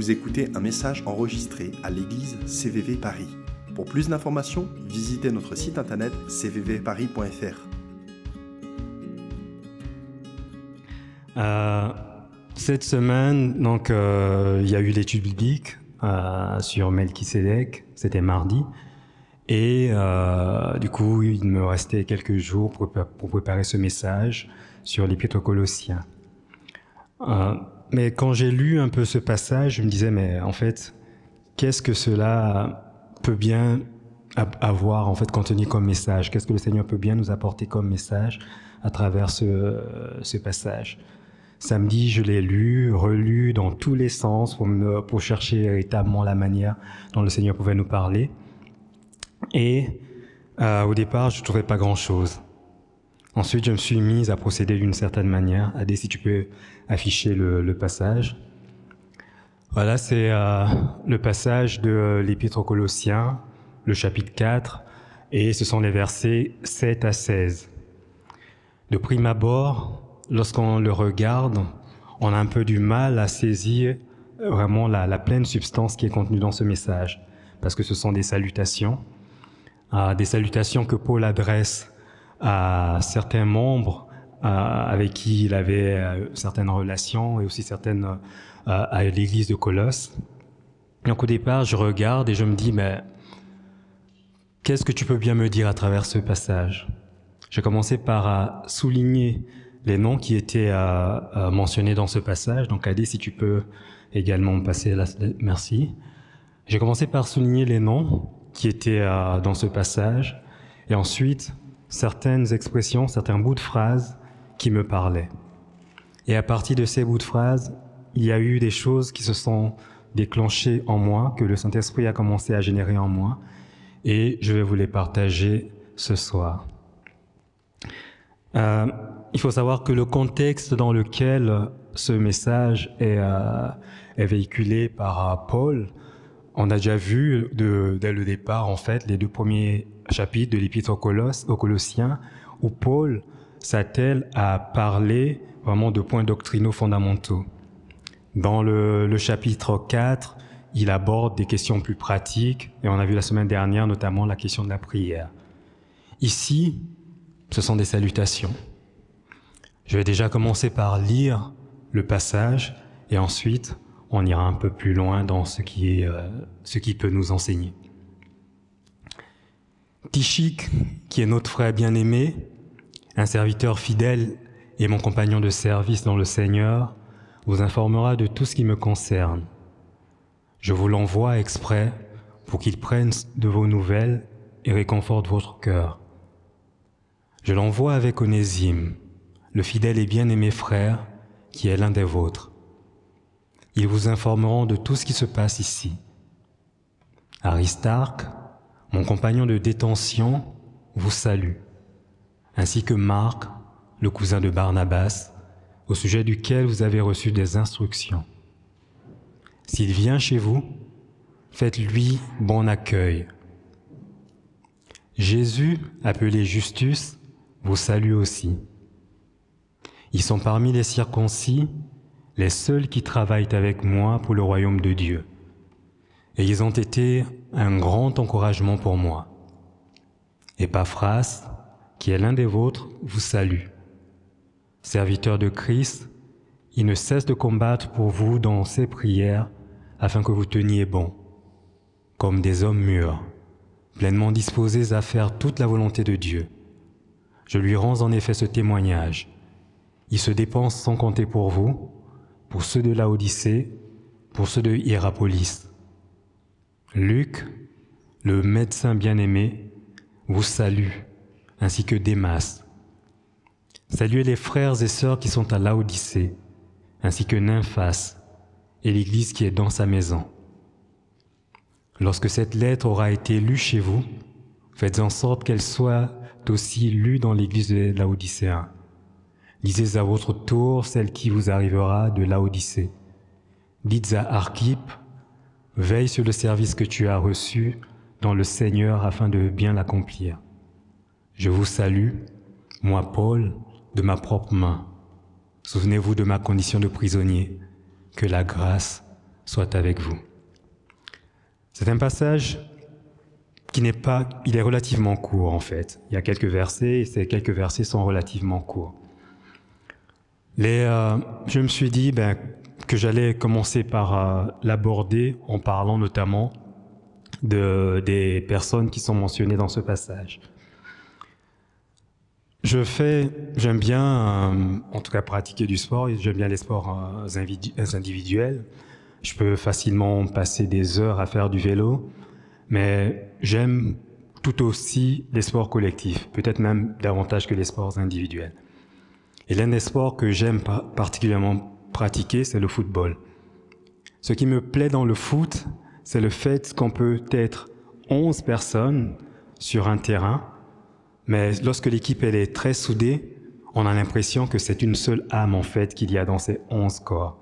Vous écoutez un message enregistré à l'église CVV Paris. Pour plus d'informations, visitez notre site internet cvvparis.fr. Euh, cette semaine, donc, euh, il y a eu l'étude biblique euh, sur Melchisedec, c'était mardi. Et euh, du coup, il me restait quelques jours pour, préparer ce message sur l'Épître aux Colossiens. Mais quand j'ai lu un peu ce passage, je me disais, mais en fait, qu'est-ce que cela peut bien avoir en fait contenu comme message? Qu'est-ce que le Seigneur peut bien nous apporter comme message à travers ce, ce passage? Samedi, je l'ai lu, relu dans tous les sens pour, me, pour chercher véritablement la manière dont le Seigneur pouvait nous parler. Et euh, au départ, je ne trouvais pas grand-chose. Ensuite, je me suis mise à procéder d'une certaine manière. Adé, si tu peux afficher le, le passage. Voilà, c'est euh, le passage de l'Épître aux Colossiens, le chapitre 4, et ce sont les versets 7 à 16. De prime abord, lorsqu'on le regarde, on a un peu du mal à saisir vraiment la, la pleine substance qui est contenue dans ce message, parce que ce sont des salutations, euh, des salutations que Paul adresse à certains membres euh, avec qui il avait euh, certaines relations et aussi certaines euh, à l'église de Colosse. Donc au départ, je regarde et je me dis, mais qu'est-ce que tu peux bien me dire à travers ce passage? J'ai commencé par souligner les noms qui étaient mentionnés dans ce passage. Donc Adé, si tu peux également me passer la... Merci. J'ai commencé par souligner les noms qui étaient dans ce passage et ensuite certaines expressions, certains bouts de phrases qui me parlaient. Et à partir de ces bouts de phrases, il y a eu des choses qui se sont déclenchées en moi, que le Saint-Esprit a commencé à générer en moi, et je vais vous les partager ce soir. Euh, il faut savoir que le contexte dans lequel ce message est, euh, est véhiculé par euh, Paul, on a déjà vu dès le départ, en fait, les deux premiers chapitres de l'Épître aux Colossiens, où Paul s'attelle à parler vraiment de points doctrinaux fondamentaux. Dans le, le, chapitre 4, il aborde des questions plus pratiques, et on a vu la semaine dernière notamment la question de la prière. Ici, ce sont des salutations. Je vais déjà commencer par lire le passage, et ensuite on ira un peu plus loin dans ce qui, est, euh, ce qui peut nous enseigner. Tichik, qui est notre frère bien-aimé, un serviteur fidèle et mon compagnon de service dans le Seigneur, vous informera de tout ce qui me concerne. Je vous l'envoie exprès pour qu'il prenne de vos nouvelles et réconforte votre cœur. Je l'envoie avec Onésime, le fidèle et bien-aimé frère, qui est l'un des vôtres. Ils vous informeront de tout ce qui se passe ici. Aristarque, mon compagnon de détention, vous salue, ainsi que Marc, le cousin de Barnabas, au sujet duquel vous avez reçu des instructions. S'il vient chez vous, faites-lui bon accueil. Jésus, appelé Justus, vous salue aussi. Ils sont parmi les circoncis les seuls qui travaillent avec moi pour le royaume de Dieu. Et ils ont été un grand encouragement pour moi. Epaphras, qui est l'un des vôtres, vous salue. Serviteur de Christ, il ne cesse de combattre pour vous dans ses prières afin que vous teniez bon, comme des hommes mûrs, pleinement disposés à faire toute la volonté de Dieu. Je lui rends en effet ce témoignage. Il se dépense sans compter pour vous, pour ceux de Laodicée, pour ceux de Hierapolis. Luc, le médecin bien-aimé, vous salue, ainsi que Démas. Saluez les frères et sœurs qui sont à Laodicée, ainsi que Nymphas et l'Église qui est dans sa maison. Lorsque cette lettre aura été lue chez vous, faites en sorte qu'elle soit aussi lue dans l'Église de Laodicéen. Lisez à votre tour celle qui vous arrivera de Laodicée. Dites à Archippe, veille sur le service que tu as reçu dans le Seigneur afin de bien l'accomplir. Je vous salue, moi Paul, de ma propre main. Souvenez-vous de ma condition de prisonnier. Que la grâce soit avec vous. C'est un passage qui n'est pas, il est relativement court en fait. Il y a quelques versets et ces quelques versets sont relativement courts. Euh, je me suis dit ben, que j'allais commencer par euh, l'aborder en parlant notamment de, des personnes qui sont mentionnées dans ce passage. Je fais, j'aime bien, euh, en tout cas pratiquer du sport, j'aime bien les sports individuels. Je peux facilement passer des heures à faire du vélo, mais j'aime tout aussi les sports collectifs, peut-être même davantage que les sports individuels. Et l'un des sports que j'aime particulièrement pratiquer, c'est le football. Ce qui me plaît dans le foot, c'est le fait qu'on peut être 11 personnes sur un terrain, mais lorsque l'équipe elle est très soudée, on a l'impression que c'est une seule âme en fait qu'il y a dans ces 11 corps.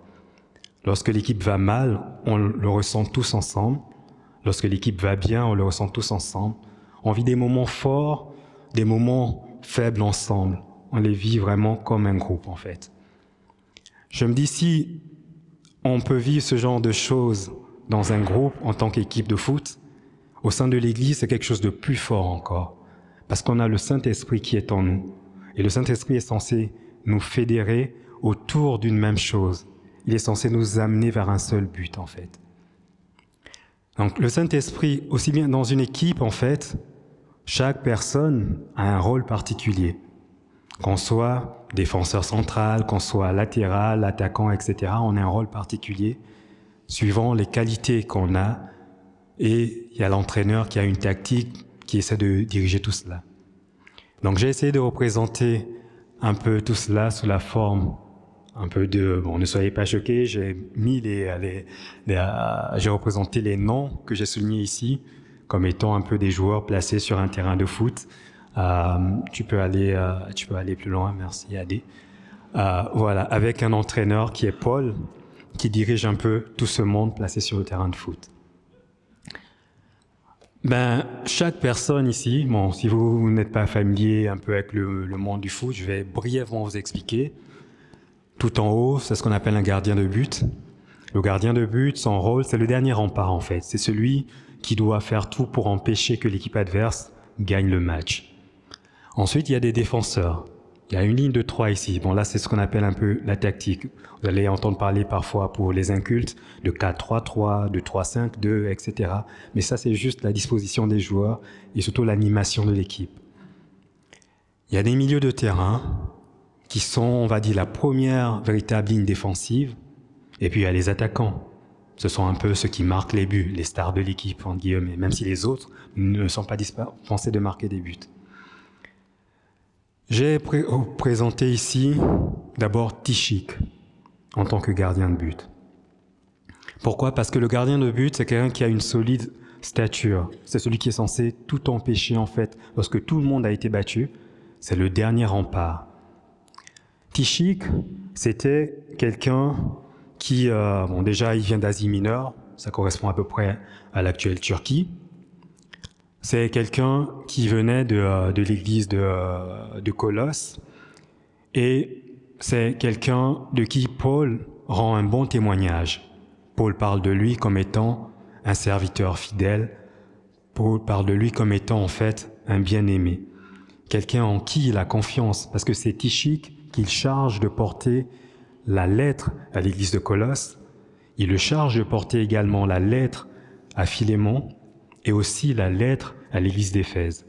Lorsque l'équipe va mal, on le ressent tous ensemble. Lorsque l'équipe va bien, on le ressent tous ensemble. On vit des moments forts, des moments faibles ensemble on les vit vraiment comme un groupe en fait. Je me dis si on peut vivre ce genre de choses dans un groupe en tant qu'équipe de foot, au sein de l'Église, c'est quelque chose de plus fort encore. Parce qu'on a le Saint-Esprit qui est en nous. Et le Saint-Esprit est censé nous fédérer autour d'une même chose. Il est censé nous amener vers un seul but, en fait. Donc le Saint-Esprit, aussi bien dans une équipe, en fait, chaque personne a un rôle particulier qu'on soit défenseur central, qu'on soit latéral, attaquant, etc., on a un rôle particulier suivant les qualités qu'on a. Et il y a l'entraîneur qui a une tactique qui essaie de diriger tout cela. Donc j'ai essayé de représenter un peu tout cela sous la forme un peu de bon ne soyez pas choqués j'ai mis les, les, j'ai représenté les noms que j'ai soulignés ici comme étant un peu des joueurs placés sur un terrain de foot euh, tu, peux aller, euh, tu peux aller plus loin, merci Adé. Euh, voilà, avec un entraîneur qui est Paul, qui dirige un peu tout ce monde placé sur le terrain de foot. Ben, chaque personne ici, bon, si vous, n'êtes pas familier un peu avec le, monde du foot, je vais brièvement vous expliquer. Tout en haut, c'est ce qu'on appelle un gardien de but. Le gardien de but, son rôle, c'est le dernier rempart en fait. C'est celui qui doit faire tout pour empêcher que l'équipe adverse gagne le match. Ensuite, il y a des défenseurs. Il y a une ligne de trois ici. Bon, là, c'est ce qu'on appelle un peu la tactique. Vous allez entendre parler parfois pour les incultes de 4-3-3, de 3-5-2, etc. Mais ça, c'est juste la disposition des joueurs et surtout l'animation de l'équipe. Il y a des milieux de terrain qui sont, on va dire, la première véritable ligne défensive. Et puis, il y a les attaquants. Ce sont un peu ceux qui marquent les buts, les stars de l'équipe, en guillemets, même si les autres ne sont pas dispensés de marquer des buts. J'ai présenté ici d'abord Tichik en tant que gardien de but. Pourquoi? Parce que le gardien de but, c'est quelqu'un qui a une solide stature. C'est celui qui est censé tout empêcher en fait. Lorsque tout le monde a été battu, c'est le dernier rempart. Tichik, c'était quelqu'un qui, euh, bon déjà, il vient d'Asie mineure, ça correspond à peu près à l'actuelle Turquie. C'est quelqu'un qui venait de, euh, de l'église de, euh, de Colosse et c'est quelqu'un de qui Paul rend un bon témoignage. Paul parle de lui comme étant un serviteur fidèle. Paul parle de lui comme étant en fait un bien-aimé. Quelqu'un en qui il a confiance parce que c'est Tichique qu'il charge de porter la lettre à l'église de Colosse. Il le charge de porter également la lettre à Philémon et aussi la lettre à l'église d'Éphèse.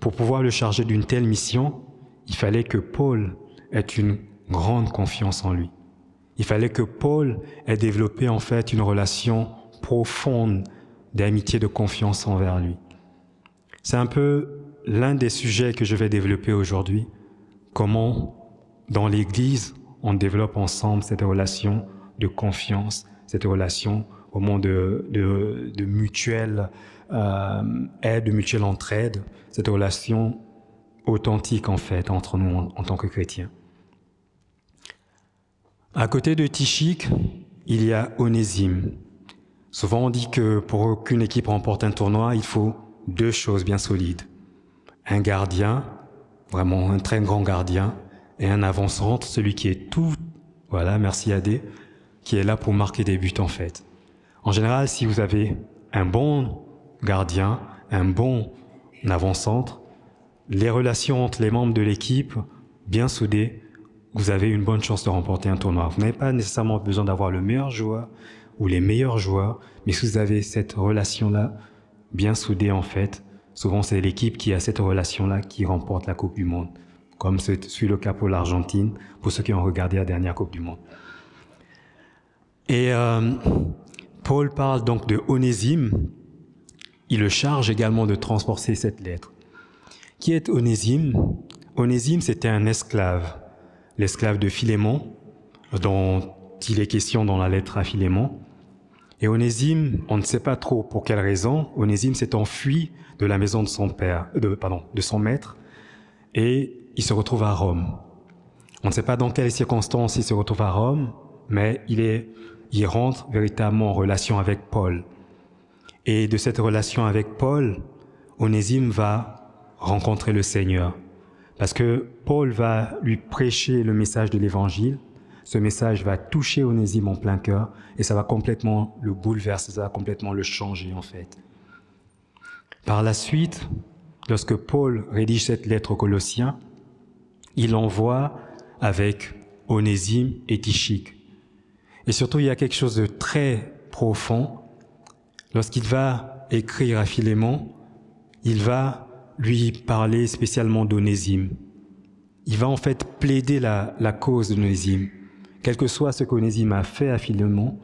Pour pouvoir le charger d'une telle mission, il fallait que Paul ait une grande confiance en lui. Il fallait que Paul ait développé en fait une relation profonde d'amitié, de confiance envers lui. C'est un peu l'un des sujets que je vais développer aujourd'hui. Comment, dans l'Église, on développe ensemble cette relation de confiance, cette relation au moment de, de, mutuelle aide, mutuelle entraide, cette relation authentique en fait entre nous en, tant que chrétiens. À côté de Tichik, il y a Onésime. Souvent on dit que pour qu'une équipe remporte un tournoi, il faut deux choses bien solides. Un gardien, vraiment un très grand gardien, et un avant-centre, celui qui est tout, voilà, merci Adé, qui est là pour marquer des buts en fait. En général, si vous avez un bon gardien, un bon avant-centre, les relations entre les membres de l'équipe bien soudées, vous avez une bonne chance de remporter un tournoi. Vous n'avez pas nécessairement besoin d'avoir le meilleur joueur ou les meilleurs joueurs, mais si vous avez cette relation-là bien soudée en fait, souvent c'est l'équipe qui a cette relation-là qui remporte la Coupe du Monde, comme c'est le cas pour l'Argentine, pour ceux qui ont regardé la dernière Coupe du Monde. Et euh, Paul parle donc de Onésime, il le charge également de transporter cette lettre. Qui est Onésime? Onésime, c'était un esclave l'esclave de Philémon, dont il est question dans la lettre à Philémon. Et Onésime, on ne sait pas trop pour quelle raison, Onésime s'est enfui de la maison de son père, de, pardon, de son maître, et il se retrouve à Rome. On ne sait pas dans quelles circonstances il se retrouve à Rome, mais il est, il rentre véritablement en relation avec Paul. Et de cette relation avec Paul, Onésime va rencontrer le Seigneur. Parce que Paul va lui prêcher le message de l'évangile. Ce message va toucher Onésime en plein cœur et ça va complètement le bouleverser, ça va complètement le changer en fait. Par la suite, lorsque Paul rédige cette lettre aux Colossiens, il envoie avec Onésime et Tichique. Et surtout, il y a quelque chose de très profond. Lorsqu'il va écrire à Philémon, il va lui parler spécialement d'Onésime. Il va en fait plaider la, la cause d'Onésime. Quel que soit ce qu'Onésime a fait à Philémon,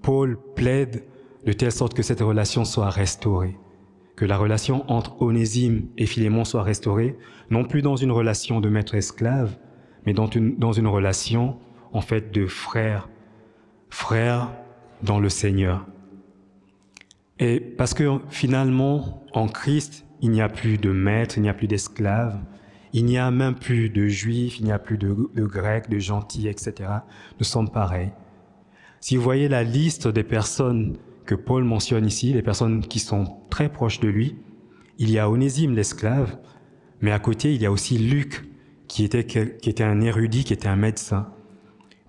Paul plaide de telle sorte que cette relation soit restaurée, que la relation entre Onésime et Philémon soit restaurée, non plus dans une relation de maître-esclave, mais dans une, dans une relation en fait de frère, frère dans le Seigneur. Et parce que finalement, en Christ, il n'y a plus de maîtres, il n'y a plus d'esclaves, il n'y a même plus de juifs, il n'y a plus de, grecs, de gentils, etc. Nous sommes pareils. Si vous voyez la liste des personnes que Paul mentionne ici, les personnes qui sont très proches de lui, il y a Onésime l'esclave, mais à côté il y a aussi Luc qui était, qui était un érudit, qui était un médecin.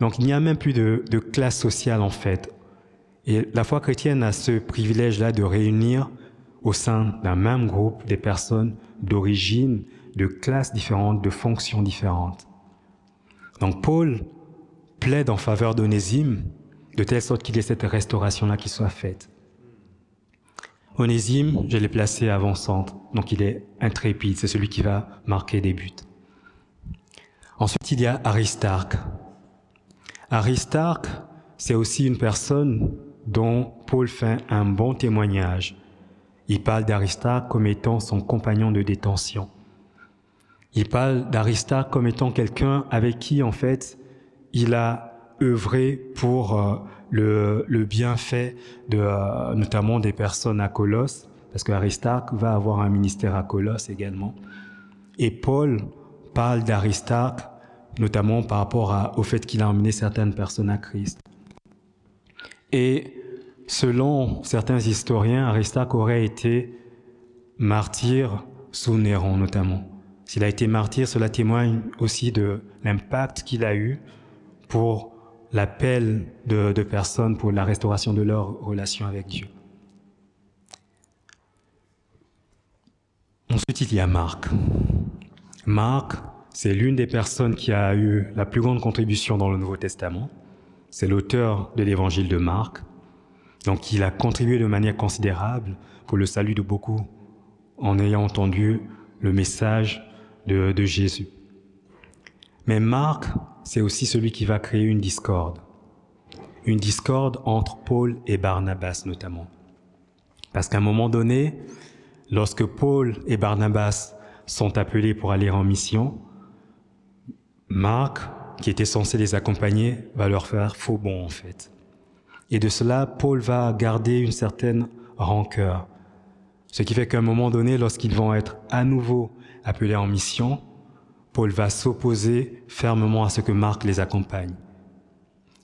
Donc il n'y a même plus de classe sociale en fait. Et la foi chrétienne a ce privilège-là de réunir au sein d'un même groupe des personnes d'origine, de classes différentes, de fonctions différentes. Donc Paul plaide en faveur d'Onésime de telle sorte qu'il y ait cette restauration-là qui soit faite. Onésime, je l'ai placé avant-centre, donc il est intrépide, c'est celui qui va marquer des buts. Ensuite, il y a Aristarque. Aristarque, c'est aussi une personne dont Paul fait un bon témoignage il parle d'Aristarque comme étant son compagnon de détention. Il parle d'Aristarque comme étant quelqu'un avec qui, en fait, il a œuvré pour euh, le, bienfait de, euh, notamment des personnes à Colosse, parce qu'Aristarque va avoir un ministère à Colosse également. Et Paul parle d'Aristarque, notamment par rapport au fait qu'il a emmené certaines personnes à Christ. Et Selon certains historiens, Aristarque aurait été martyr sous Néron notamment. S'il a été martyr, cela témoigne aussi de l'impact qu'il a eu pour l'appel de, de, personnes pour la restauration de leur relation avec Dieu. Ensuite, il y a Marc. Marc, c'est l'une des personnes qui a eu la plus grande contribution dans le Nouveau Testament. C'est l'auteur de l'évangile de Marc. Donc il a contribué de manière considérable pour le salut de beaucoup en ayant entendu le message de, Jésus. Mais Marc, c'est aussi celui qui va créer une discorde. Une discorde entre Paul et Barnabas notamment. Parce qu'à un moment donné, lorsque Paul et Barnabas sont appelés pour aller en mission, Marc, qui était censé les accompagner, va leur faire faux bon en fait. Et de cela, Paul va garder une certaine rancœur. Ce qui fait qu'à un moment donné, lorsqu'ils vont être à nouveau appelés en mission, Paul va s'opposer fermement à ce que Marc les accompagne.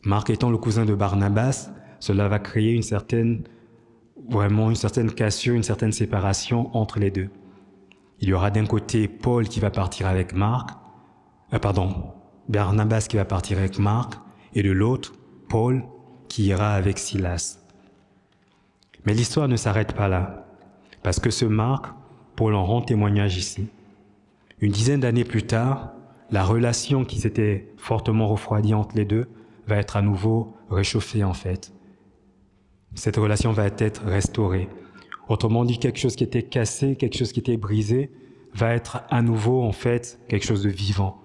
Marc étant le cousin de Barnabas, cela va créer une certaine, vraiment une certaine cassure, une certaine séparation entre les deux. Il y aura d'un côté Paul qui va partir avec Marc, euh, pardon, Barnabas qui va partir avec Marc, et de l'autre, Paul qui ira avec Silas. Mais l'histoire ne s'arrête pas là, parce que ce Marc, Paul en rend témoignage ici. Une dizaine d'années plus tard, la relation qui s'était fortement refroidie entre les deux va être à nouveau réchauffée en fait. Cette relation va être restaurée. Autrement dit, quelque chose qui était cassé, quelque chose qui était brisé, va être à nouveau en fait quelque chose de vivant.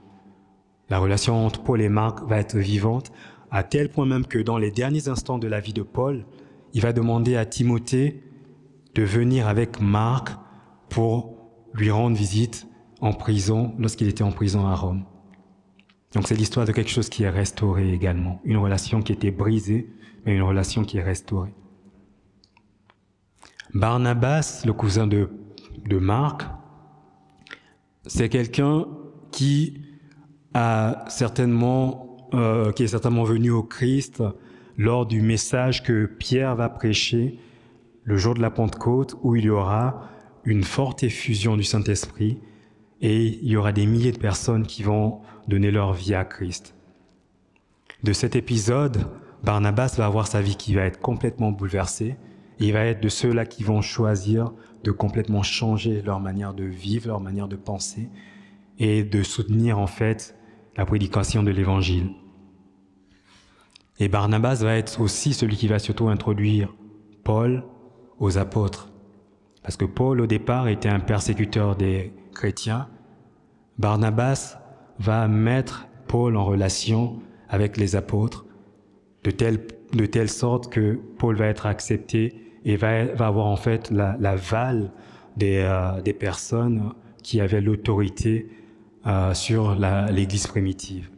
La relation entre Paul et Marc va être vivante, à tel point même que dans les derniers instants de la vie de Paul, il va demander à Timothée de venir avec Marc pour lui rendre visite en prison lorsqu'il était en prison à Rome. Donc c'est l'histoire de quelque chose qui est restauré également, une relation qui était brisée, mais une relation qui est restaurée. Barnabas, le cousin de, de Marc, c'est quelqu'un qui a certainement, euh, qui est certainement venu au Christ lors du message que Pierre va prêcher le jour de la Pentecôte, où il y aura une forte effusion du Saint-Esprit et il y aura des milliers de personnes qui vont donner leur vie à Christ. De cet épisode, Barnabas va avoir sa vie qui va être complètement bouleversée et il va être de ceux-là qui vont choisir de complètement changer leur manière de vivre, leur manière de penser et de soutenir en fait la prédication de l'évangile. Et Barnabas va être aussi celui qui va surtout introduire Paul aux apôtres. Parce que Paul, au départ, était un persécuteur des chrétiens. Barnabas va mettre Paul en relation avec les apôtres de telle, sorte que Paul va être accepté et va, avoir en fait la, la des, euh, des personnes qui avaient l'autorité euh, sur l'Église primitive.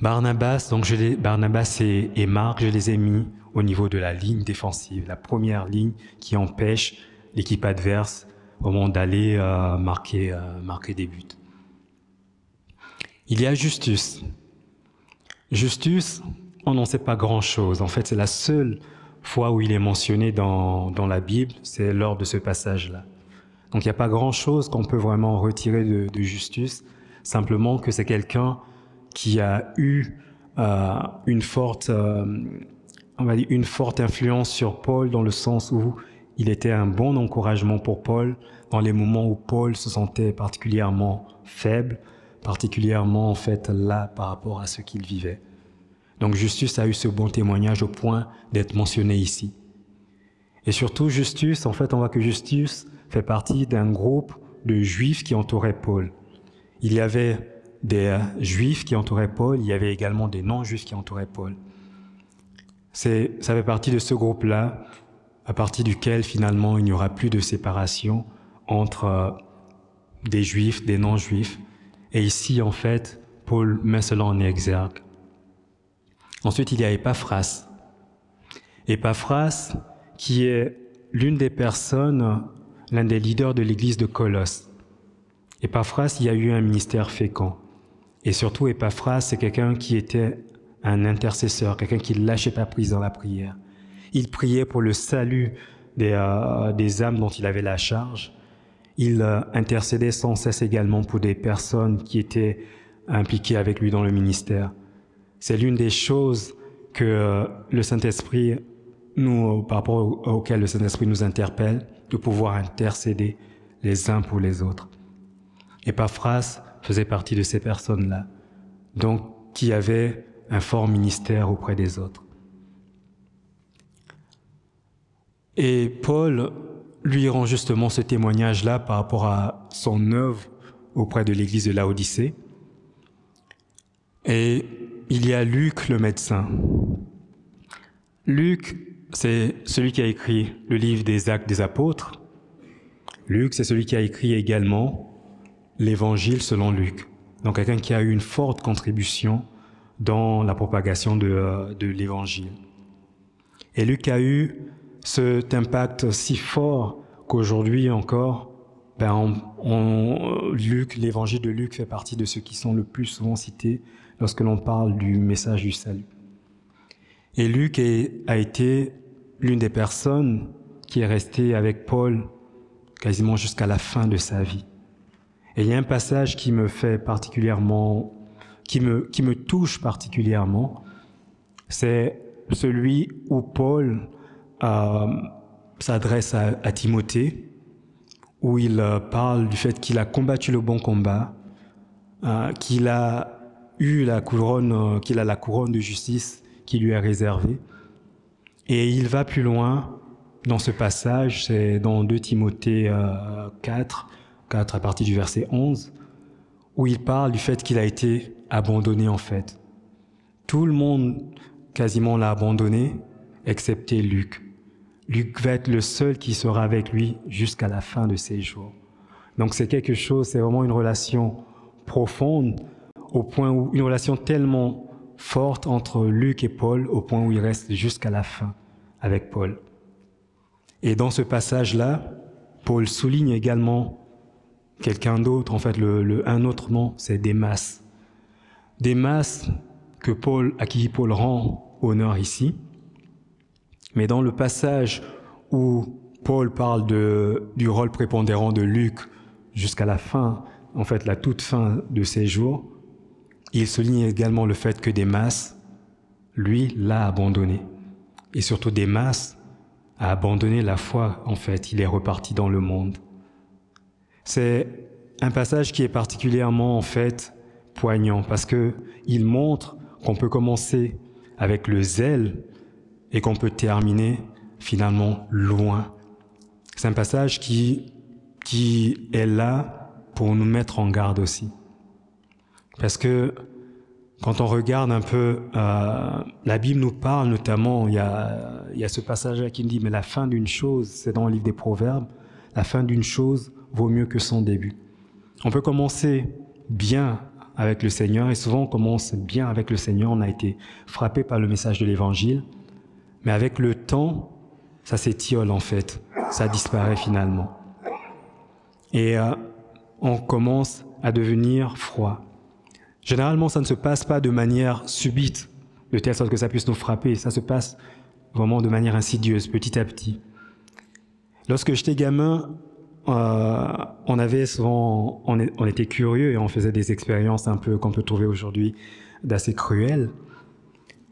Barnabas, donc je Barnabas et, Marc, je les ai mis au niveau de la ligne défensive, la première ligne qui empêche l'équipe adverse au moment d'aller euh, marquer, euh, marquer des buts. Il y a Justus. Justus, on n'en sait pas grand-chose. En fait, c'est la seule fois où il est mentionné dans la Bible, c'est lors de ce passage-là. Donc il n'y a pas grand-chose qu'on peut vraiment retirer de, Justus, simplement que c'est quelqu'un qui a eu euh, une forte, euh, on va dire une forte influence sur Paul dans le sens où il était un bon encouragement pour Paul dans les moments où Paul se sentait particulièrement faible, particulièrement en fait là par rapport à ce qu'il vivait. Donc Justus a eu ce bon témoignage au point d'être mentionné ici. Et surtout Justus, en fait on voit que Justus fait partie d'un groupe de juifs qui entouraient Paul. Il y avait des euh, juifs qui entouraient Paul, il y avait également des non-juifs qui entouraient Paul. C'est, ça fait partie de ce groupe-là, à partir duquel finalement il n'y aura plus de séparation entre euh, des juifs, des non-juifs. Et ici, en fait, Paul met cela en exergue. Ensuite, il y a Epaphras. Epaphras, qui est l'une des personnes, l'un des leaders de l'église de Colosse. Epaphras, il y a eu un ministère fécond. Et surtout, Epaphras, c'est quelqu'un qui était un intercesseur, quelqu'un qui ne lâchait pas prise dans la prière. Il priait pour le salut des, euh, des âmes dont il avait la charge. Il euh, intercédait sans cesse également pour des personnes qui étaient impliquées avec lui dans le ministère. C'est l'une des choses que euh, le Saint-Esprit, nous, par rapport auquel le Saint-Esprit nous interpelle, de pouvoir intercéder les uns pour les autres. Epaphras faisait partie de ces personnes-là, donc qui avaient un fort ministère auprès des autres. Et Paul lui rend justement ce témoignage-là par rapport à son œuvre auprès de l'église de Laodicée. Et il y a Luc le médecin. Luc, c'est celui qui a écrit le livre des actes des apôtres. Luc, c'est celui qui a écrit également l'évangile selon Luc. Donc quelqu'un qui a eu une forte contribution dans la propagation de, euh, l'évangile. Et Luc a eu cet impact si fort qu'aujourd'hui encore, ben Luc, l'évangile de Luc fait partie de ceux qui sont le plus souvent cités lorsque l'on parle du message du salut. Et Luc a été l'une des personnes qui est restée avec Paul quasiment jusqu'à la fin de sa vie. Et il y a un passage qui me fait particulièrement, qui me, qui me touche particulièrement, c'est celui où Paul euh, s'adresse à, Timothée, où il euh, parle du fait qu'il a combattu le bon combat, euh, qu'il a eu la couronne, qu'il a la couronne de justice qui lui est réservée. Et il va plus loin dans ce passage, c'est dans 2 Timothée 4, 4 à partir du verset 11, où il parle du fait qu'il a été abandonné en fait. Tout le monde quasiment l'a abandonné, excepté Luc. Luc va être le seul qui sera avec lui jusqu'à la fin de ses jours. Donc c'est quelque chose, c'est vraiment une relation profonde, au point où une relation tellement forte entre Luc et Paul, au point où il reste jusqu'à la fin avec Paul. Et dans ce passage-là, Paul souligne également quelqu'un d'autre, en fait, le, un autre nom, c'est Démas. Démas, que Paul, à qui Paul rend honneur ici, mais dans le passage où Paul parle de, du rôle prépondérant de Luc jusqu'à la fin, en fait la toute fin de ses jours, il souligne également le fait que Démas, lui, l'a abandonné. Et surtout Démas a abandonné la foi, en fait, il est reparti dans le monde. C'est un passage qui est particulièrement, en fait, poignant parce que il montre qu'on peut commencer avec le zèle et qu'on peut terminer finalement loin. C'est un passage qui, qui est là pour nous mettre en garde aussi. Parce que quand on regarde un peu, euh, la Bible nous parle notamment, il y a, ce passage-là qui nous dit, mais la fin d'une chose, c'est dans le livre des Proverbes, la fin d'une chose vaut mieux que son début. On peut commencer bien avec le Seigneur et souvent on commence bien avec le Seigneur, on a été frappé par le message de l'Évangile, mais avec le temps, ça s'étiole en fait, ça disparaît finalement. Et euh, on commence à devenir froid. Généralement, ça ne se passe pas de manière subite, de telle sorte que ça puisse nous frapper, ça se passe vraiment de manière insidieuse, petit à petit. Lorsque j'étais gamin, euh, on avait souvent, on, on, était curieux et on faisait des expériences un peu qu'on peut trouver aujourd'hui d'assez cruelles.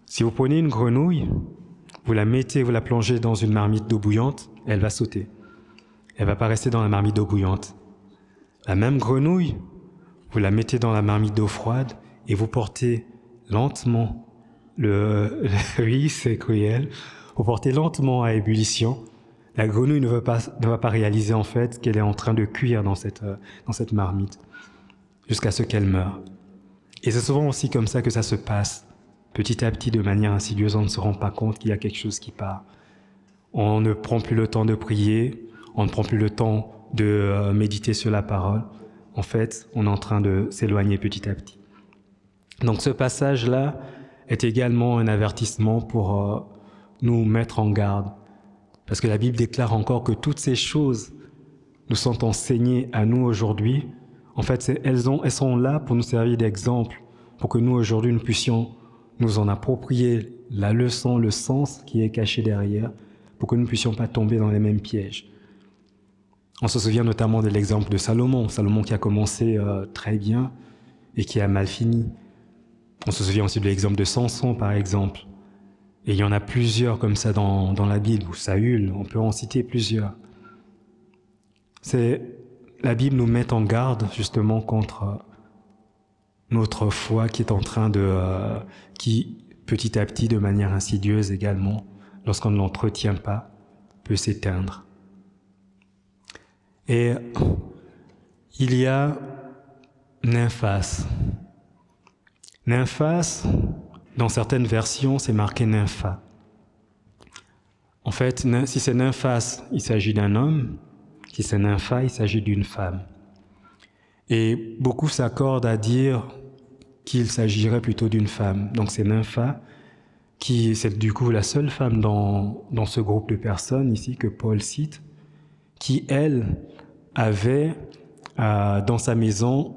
Si vous prenez une grenouille, vous la mettez, vous la plongez dans une marmite d'eau bouillante, elle va sauter. Elle va pas rester dans la marmite d'eau bouillante. La même grenouille, vous la mettez dans la marmite d'eau froide et vous portez lentement le, oui, c'est cruel. Vous portez lentement à ébullition. La grenouille ne va pas, ne va pas réaliser en fait qu'elle est en train de cuire dans cette, dans cette marmite jusqu'à ce qu'elle meure. Et c'est souvent aussi comme ça que ça se passe petit à petit, de manière insidieuse, on ne se rend pas compte qu'il y a quelque chose qui part. On ne prend plus le temps de prier, on ne prend plus le temps de euh, méditer sur la parole. En fait, on est en train de s'éloigner petit à petit. Donc ce passage-là est également un avertissement pour euh, nous mettre en garde. Parce que la Bible déclare encore que toutes ces choses nous sont enseignées à nous aujourd'hui. En fait, elles, ont, elles sont là pour nous servir d'exemple, pour que nous aujourd'hui nous puissions nous en approprier la leçon, le sens qui est caché derrière, pour que nous ne puissions pas tomber dans les mêmes pièges. On se souvient notamment de l'exemple de Salomon, Salomon qui a commencé euh, très bien et qui a mal fini. On se souvient aussi de l'exemple de Samson, par exemple. Et il y en a plusieurs comme ça dans, dans la Bible, ou Saül, on peut en citer plusieurs. C'est la Bible nous met en garde justement contre notre foi qui est en train de, euh, qui petit à petit, de manière insidieuse également, lorsqu'on ne l'entretient pas, peut s'éteindre. Et il y a nymphas. Nymphas, dans certaines versions, c'est marqué nympha. En fait, si c'est nymphas, il s'agit d'un homme. Si c'est nympha, il s'agit d'une femme. Et beaucoup s'accordent à dire qu'il s'agirait plutôt d'une femme. Donc c'est Nympha, qui c'est du coup la seule femme dans, dans ce groupe de personnes ici que Paul cite, qui elle avait euh, dans sa maison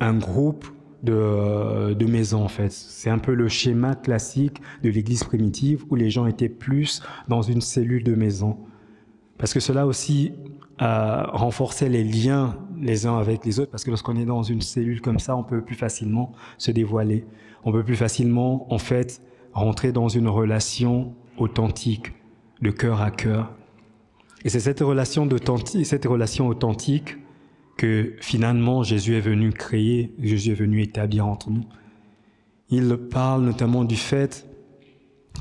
un groupe de, de maisons en fait. C'est un peu le schéma classique de l'église primitive où les gens étaient plus dans une cellule de maison. Parce que cela aussi à renforcer les liens les uns avec les autres, parce que lorsqu'on est dans une cellule comme ça, on peut plus facilement se dévoiler. On peut plus facilement, en fait, rentrer dans une relation authentique, de cœur à cœur. Et c'est cette relation, authentique que finalement Jésus est venu créer, Jésus est venu établir entre nous. Il parle notamment du fait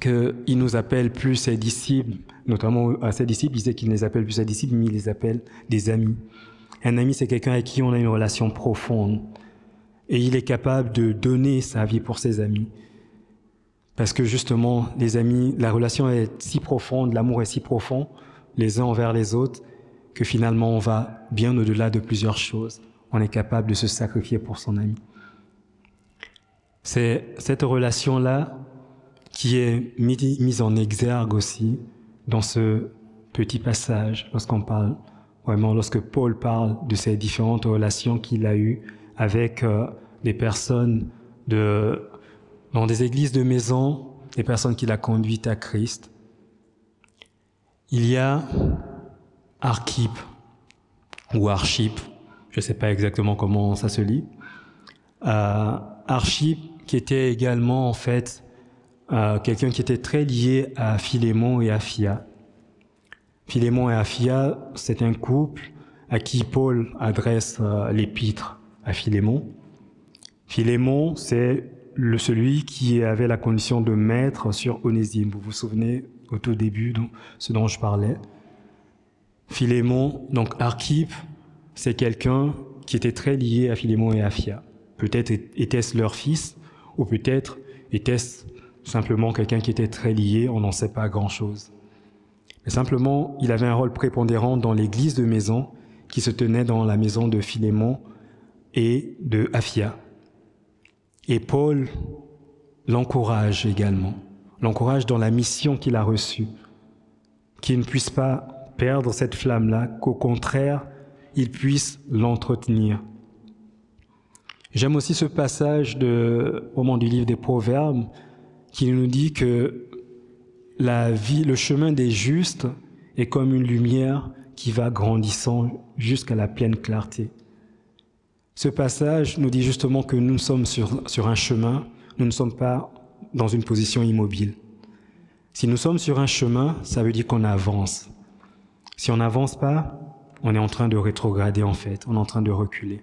qu'il nous appelle plus ses disciples, notamment à ses disciples, il disait qu'il ne les appelle plus ses disciples, mais il les appelle des amis. Un ami, c'est quelqu'un avec qui on a une relation profonde. Et il est capable de donner sa vie pour ses amis. Parce que justement, les amis, la relation est si profonde, l'amour est si profond, les uns envers les autres, que finalement on va bien au-delà de plusieurs choses. On est capable de se sacrifier pour son ami. C'est cette relation-là qui est mise en exergue aussi dans ce petit passage, lorsqu'on parle vraiment, lorsque Paul parle de ces différentes relations qu'il a eues avec euh, des personnes de, dans des églises de maison, des personnes qu'il a conduites à Christ. Il y a Archip ou Archip, je ne sais pas exactement comment ça se lit. Euh, Archip qui était également en fait euh, quelqu'un qui était très lié à Philémon et à Phia. Philémon et Aphia, c'est un couple à qui Paul adresse euh, l'épître à Philémon. Philémon, c'est celui qui avait la condition de maître sur Onésime. Vous vous souvenez au tout début ce dont je parlais. Philémon, donc Archippe, c'est quelqu'un qui était très lié à Philémon et Aphia. Peut-être était-ce leur fils, ou peut-être était-ce simplement quelqu'un qui était très lié, on n'en sait pas grand-chose. Mais simplement, il avait un rôle prépondérant dans l'église de maison qui se tenait dans la maison de Philémon et de Aphia. Et Paul l'encourage également, l'encourage dans la mission qu'il a reçue, qu'il ne puisse pas perdre cette flamme-là, qu'au contraire, il puisse l'entretenir. J'aime aussi ce passage au moment du livre des Proverbes qui nous dit que la vie, le chemin des justes est comme une lumière qui va grandissant jusqu'à la pleine clarté. Ce passage nous dit justement que nous sommes sur, sur un chemin, nous ne sommes pas dans une position immobile. Si nous sommes sur un chemin, ça veut dire qu'on avance. Si on n'avance pas, on est en train de rétrograder en fait, on est en train de reculer.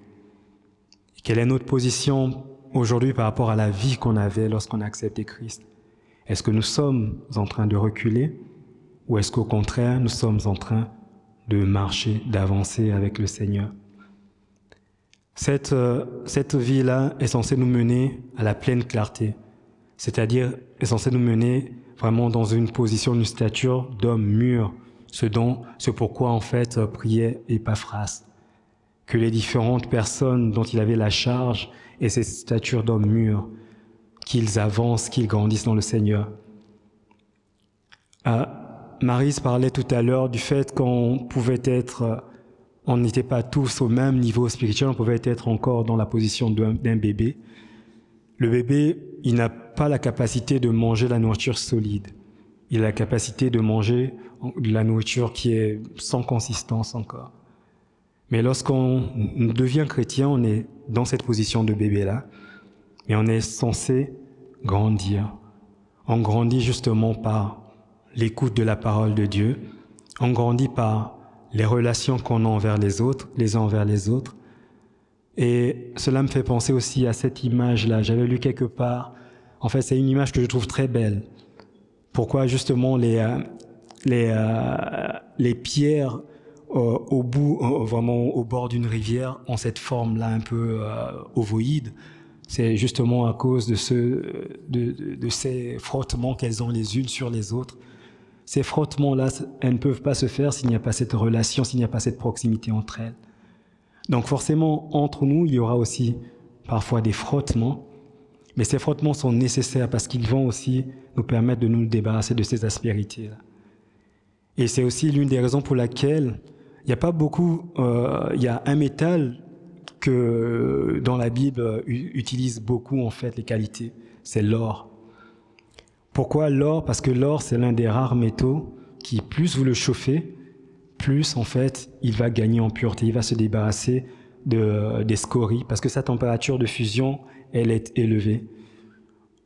quelle est notre position aujourd'hui par rapport à la vie qu'on avait lorsqu'on a accepté Christ? Est-ce que nous sommes en train de reculer ou est-ce qu'au contraire, nous sommes en train de marcher, d'avancer avec le Seigneur? Cette, euh, cette vie-là est censée nous mener à la pleine clarté, c'est-à-dire est censée nous mener vraiment dans une position, une stature d'homme mûr, ce dont, ce pourquoi en fait priait Epaphras, que les différentes personnes dont il avait la charge et cette stature d'homme mûr, qu'ils avancent, qu'ils grandissent dans le Seigneur. Ah, Marise parlait tout à l'heure du fait qu'on pouvait être, on n'était pas tous au même niveau spirituel, on pouvait être encore dans la position d'un bébé. Le bébé, il n'a pas la capacité de manger la nourriture solide. Il a la capacité de manger de la nourriture qui est sans consistance encore. Mais lorsqu'on devient chrétien, on est dans cette position de bébé-là, et on est censé grandir. On grandit justement par l'écoute de la parole de Dieu. On grandit par les relations qu'on a envers les autres, les uns envers les autres. Et cela me fait penser aussi à cette image-là. J'avais lu quelque part. En fait, c'est une image que je trouve très belle. Pourquoi justement les, euh, les, euh, les pierres euh, au bout, vraiment au bord d'une rivière, ont cette forme-là un peu ovoïde c'est justement à cause de, ce, de, ces frottements qu'elles ont les unes sur les autres. Ces frottements-là, elles ne peuvent pas se faire s'il n'y a pas cette relation, s'il n'y a pas cette proximité entre elles. Donc forcément, entre nous, il y aura aussi parfois des frottements, mais ces frottements sont nécessaires parce qu'ils vont aussi nous permettre de nous débarrasser de ces aspérités-là. Et c'est aussi l'une des raisons pour laquelle il n'y a pas beaucoup, euh, il y a un métal que dans la Bible utilise beaucoup en fait les qualités, c'est l'or. Pourquoi l'or? Parce que l'or c'est l'un des rares métaux qui plus vous le chauffez, plus en fait il va gagner en pureté, il va se débarrasser de, des scories parce que sa température de fusion elle est élevée.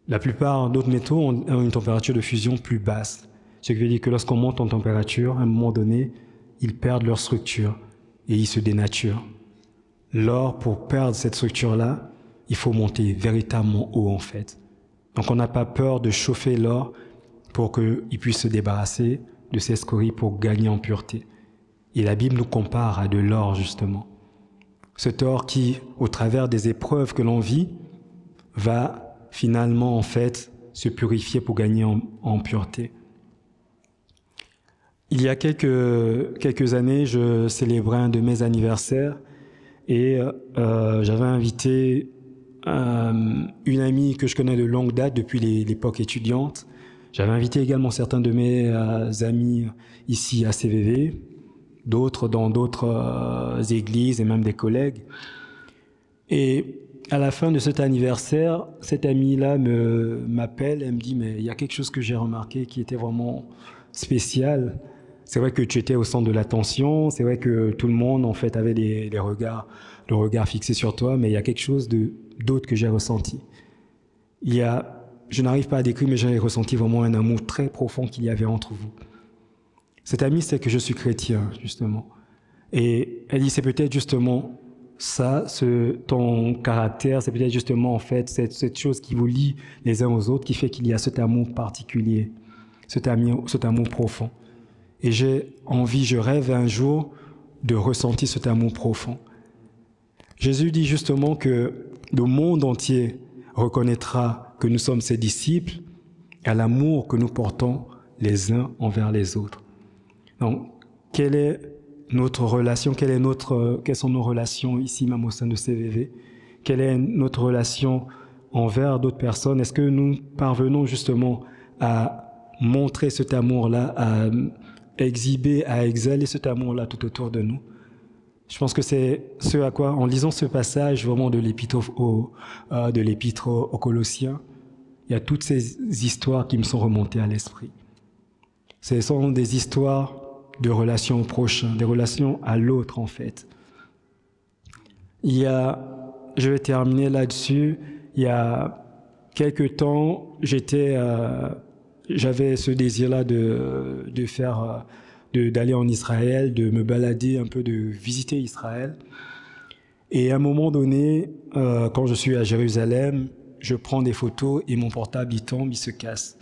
La plupart d'autres métaux ont une température de fusion plus basse. Ce qui veut dire que lorsqu'on monte en température, à un moment donné, ils perdent leur structure et ils se dénaturent. L'or, pour perdre cette structure-là, il faut monter véritablement haut en fait. Donc on n'a pas peur de chauffer l'or pour qu'il puisse se débarrasser de ses scories pour gagner en pureté. Et la Bible nous compare à de l'or justement. Cet or qui, au travers des épreuves que l'on vit, va finalement en fait se purifier pour gagner en, pureté. Il y a quelques, quelques années, je célébrais un de mes anniversaires et euh, j'avais invité euh, une amie que je connais de longue date depuis l'époque étudiante. J'avais invité également certains de mes euh, amis ici à CVV, d'autres dans d'autres euh, églises et même des collègues. Et à la fin de cet anniversaire, cette amie-là m'appelle, elle me dit, mais il y a quelque chose que j'ai remarqué qui était vraiment spécial. C'est vrai que tu étais au centre de l'attention, c'est vrai que tout le monde en fait avait des, des regards, le regard fixé sur toi, mais il y a quelque chose de d'autres que j'ai ressenti. Il y a, je n'arrive pas à décrire, mais j'ai ressenti vraiment un amour très profond qu'il y avait entre vous. Cette amie c'est que je suis chrétien, justement. Et elle dit, c'est peut-être justement ça, ce, ton caractère, c'est peut-être justement en fait cette, chose qui vous lie les uns aux autres qui fait qu'il y a cet amour particulier, cet cet amour profond. Et j'ai envie, je rêve un jour de ressentir cet amour profond. Jésus dit justement que le monde entier reconnaîtra que nous sommes ses disciples à l'amour que nous portons les uns envers les autres. Donc, quelle est notre relation, quelle est notre, quelles sont nos relations ici même au sein de CVV Quelle est notre relation envers d'autres personnes? Est-ce que nous parvenons justement à montrer cet amour-là, à exhiber, à exhaler cet amour-là tout autour de nous? Je pense que c'est ce à quoi, en lisant ce passage vraiment de euh, l'épître aux Colossiens, il y a toutes ces histoires qui me sont remontées à l'esprit. Ce sont des histoires de relations au prochain, des relations à l'autre en fait. Il y a, je vais terminer là-dessus, il y a quelques temps, j'étais, euh, j'avais ce désir-là de, de faire d'aller en Israël, de me balader un peu, de visiter Israël. Et à un moment donné, euh, quand je suis à Jérusalem, je prends des photos et mon portable il tombe, il se casse.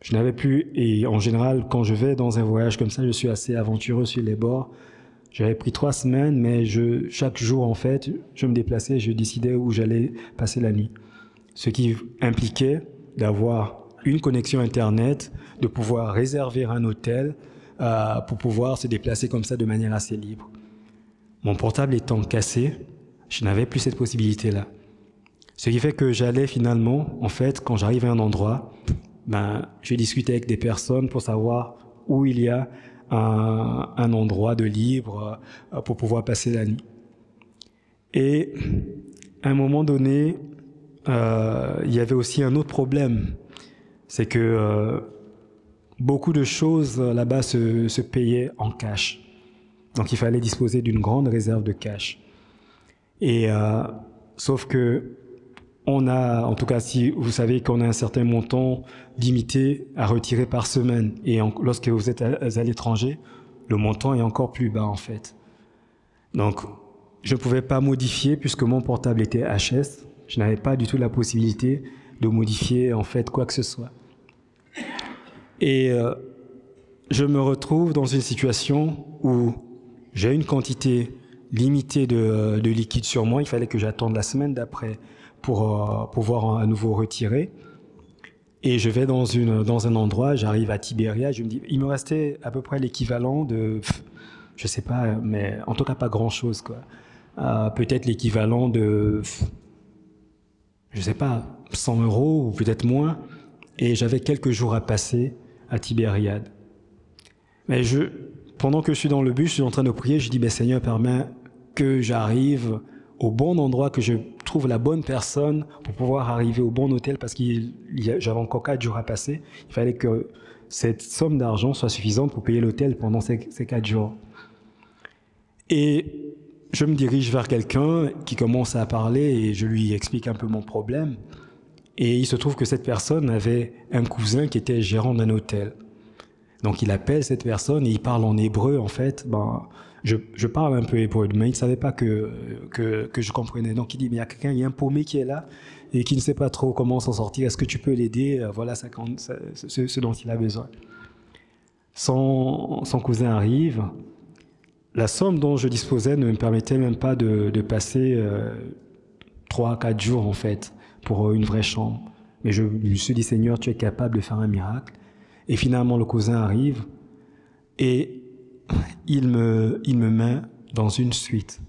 Je n'avais plus, et en général, quand je vais dans un voyage comme ça, je suis assez aventureux sur les bords. J'avais pris trois semaines, mais chaque jour, en fait, je me déplaçais, je décidais où j'allais passer la nuit. Ce qui impliquait d'avoir une connexion Internet, de pouvoir réserver un hôtel, euh, pour pouvoir se déplacer comme ça de manière assez libre. Mon portable étant cassé, je n'avais plus cette possibilité-là. Ce qui fait que j'allais finalement, en fait, quand j'arrive à un endroit, ben, je vais discuter avec des personnes pour savoir où il y a un, endroit de libre euh, pour pouvoir passer la nuit. Et à un moment donné, euh, il y avait aussi un autre problème, c'est que euh, beaucoup de choses là-bas se, payaient en cash. Donc il fallait disposer d'une grande réserve de cash. Et sauf que on a, en tout cas, si vous savez qu'on a un certain montant limité à retirer par semaine, et lorsque vous êtes à, l'étranger, le montant est encore plus bas en fait. Donc, je ne pouvais pas modifier puisque mon portable était HS. Je n'avais pas du tout la possibilité de modifier en fait quoi que ce soit. Et euh, je me retrouve dans une situation où j'ai une quantité limitée de, euh, de, liquide sur moi. Il fallait que j'attende la semaine d'après pour euh, pouvoir à nouveau retirer. Et je vais dans, une, dans un endroit, j'arrive à Tibéria, je me dis, il me restait à peu près l'équivalent de, je sais pas, mais en tout cas pas grand chose, quoi. Euh, peut-être l'équivalent de, je sais pas, 100 euros ou peut-être moins. Et j'avais quelques jours à passer à Tibériade. Mais je, pendant que je suis dans le bus, je suis en train de prier, je dis, ben, Seigneur, permets que j'arrive au bon endroit, que je trouve la bonne personne pour pouvoir arriver au bon hôtel parce que j'avais encore quatre jours à passer. Il fallait que cette somme d'argent soit suffisante pour payer l'hôtel pendant ces, ces quatre jours. Et je me dirige vers quelqu'un qui commence à parler et je lui explique un peu mon problème. Et il se trouve que cette personne avait un cousin qui était gérant d'un hôtel. Donc il appelle cette personne et il parle en hébreu en fait. Ben, je, je parle un peu hébreu, mais il ne savait pas que, que, je comprenais. Donc il dit, mais il y a quelqu'un, il y a un paumé qui est là et qui ne sait pas trop comment s'en sortir. Est-ce que tu peux l'aider? Voilà ça, ce, dont il a besoin. Son, cousin arrive. La somme dont je disposais ne me permettait même pas de, passer euh, trois, 4 quatre jours en fait pour une vraie chambre. Mais je me suis dit, Seigneur, tu es capable de faire un miracle. Et finalement, le cousin arrive et il me, il me met dans une suite.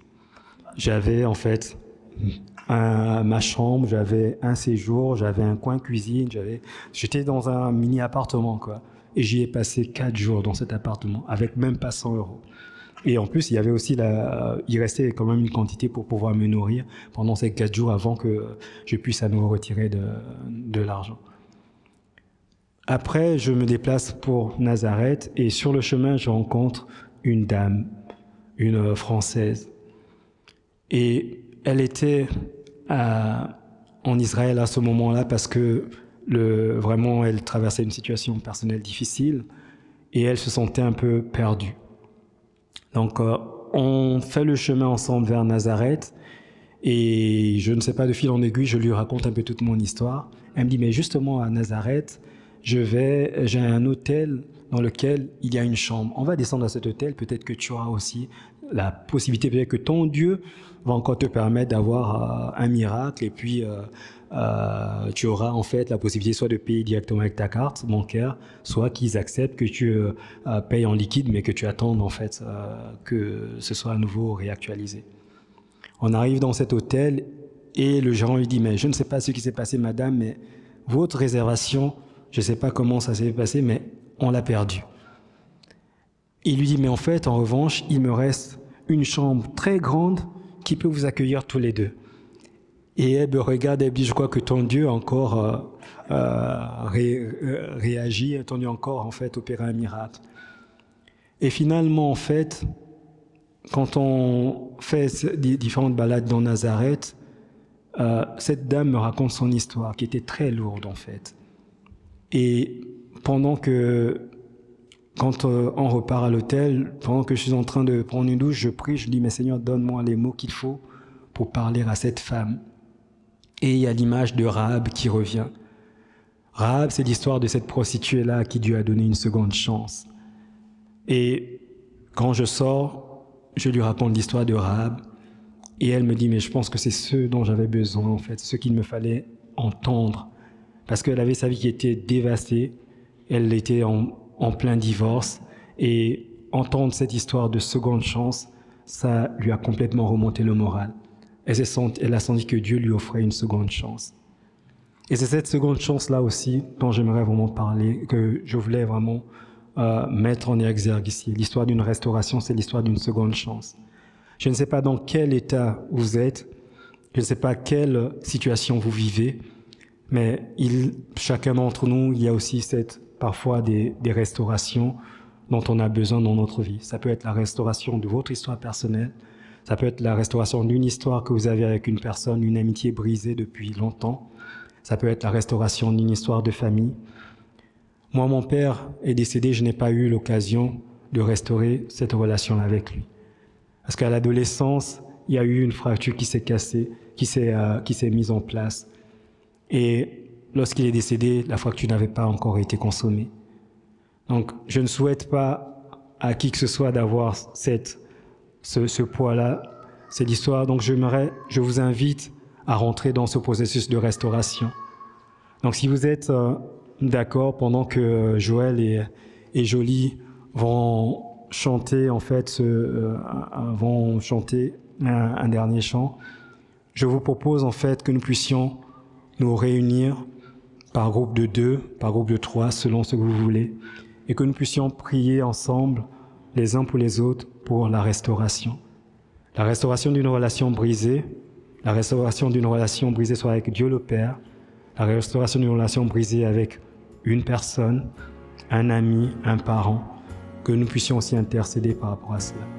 J'avais en fait ma chambre, j'avais un séjour, j'avais un coin cuisine, j'avais, j'étais dans un mini appartement quoi. Et j'y ai passé quatre jours dans cet appartement avec même pas 100 euros. Et en plus, il y avait aussi la, il restait quand même une quantité pour pouvoir me nourrir pendant ces quatre jours avant que je puisse à nouveau retirer de l'argent. Après, je me déplace pour Nazareth et sur le chemin, je rencontre une dame, une Française. Et elle était en Israël à ce moment-là parce que vraiment, elle traversait une situation personnelle difficile et elle se sentait un peu perdue. Donc, euh, on fait le chemin ensemble vers Nazareth et je ne sais pas de fil en aiguille, je lui raconte un peu toute mon histoire. Elle me dit, mais justement à Nazareth, je vais, j'ai un hôtel dans lequel il y a une chambre. On va descendre à cet hôtel, peut-être que tu auras aussi la possibilité, peut-être que ton Dieu va encore te permettre d'avoir euh, un miracle et puis euh, euh, tu auras en fait la possibilité soit de payer directement avec ta carte bancaire, soit qu'ils acceptent que tu euh, payes en liquide mais que tu attendes en fait euh, que ce soit à nouveau réactualisé. On arrive dans cet hôtel et le gérant lui dit mais je ne sais pas ce qui s'est passé madame mais votre réservation je ne sais pas comment ça s'est passé, mais on l'a perdu. Il lui dit, mais en fait, en revanche, il me reste une chambre très grande qui peut vous accueillir tous les deux. Et elle me regarde, elle dit, je crois que ton Dieu encore euh, euh, euh, réagi, ton Dieu encore en fait opéré un miracle. Et finalement, en fait, quand on fait différentes balades dans Nazareth, euh, cette dame me raconte son histoire qui était très lourde en fait. Et pendant que, quand euh, on repart à l'hôtel, pendant que je suis en train de prendre une douche, je prie, je dis, mais Seigneur, donne-moi les mots qu'il faut pour parler à cette femme. Et il y a l'image de Rahab qui revient. Rahab, c'est l'histoire de cette prostituée-là qui Dieu a donné une seconde chance. Et quand je sors, je lui raconte l'histoire de Rahab. Et elle me dit, mais je pense que c'est ce dont j'avais besoin, en fait, ce qu'il me fallait entendre parce qu'elle avait sa vie qui était dévastée, elle était en, plein divorce, et entendre cette histoire de seconde chance, ça lui a complètement remonté le moral. Elle a senti que Dieu lui offrait une seconde chance. Et c'est cette seconde chance-là aussi dont j'aimerais vraiment parler, que je voulais vraiment euh, mettre en exergue ici. L'histoire d'une restauration, c'est l'histoire d'une seconde chance. Je ne sais pas dans quel état vous êtes, je ne sais pas quelle situation vous vivez, mais chacun d'entre nous, il y a aussi cette, parfois des, des restaurations dont on a besoin dans notre vie. Ça peut être la restauration de votre histoire personnelle, ça peut être la restauration d'une histoire que vous avez avec une personne, une amitié brisée depuis longtemps, ça peut être la restauration d'une histoire de famille. Moi, mon père est décédé, je n'ai pas eu l'occasion de restaurer cette relation avec lui. Parce qu'à l'adolescence, il y a eu une fracture qui s'est cassée, qui s'est euh, qui s'est mise en place. Et lorsqu'il est décédé, la fracture n'avait pas encore été consommée. Donc, je ne souhaite pas à qui que ce soit d'avoir cette, ce, poids-là. C'est l'histoire. Donc, je vous invite à rentrer dans ce processus de restauration. Donc, si vous êtes euh, d'accord, pendant que Joël et, et Jolie vont chanter, en fait, euh, vont chanter un, un dernier chant, je vous propose, en fait, que nous puissions nous réunir par groupe de deux, par groupe de trois, selon ce que vous voulez, et que nous puissions prier ensemble, les uns pour les autres, pour la restauration. La restauration d'une relation brisée, la restauration d'une relation brisée soit avec Dieu le Père, la restauration d'une relation brisée avec une personne, un ami, un parent, que nous puissions aussi intercéder par rapport à cela.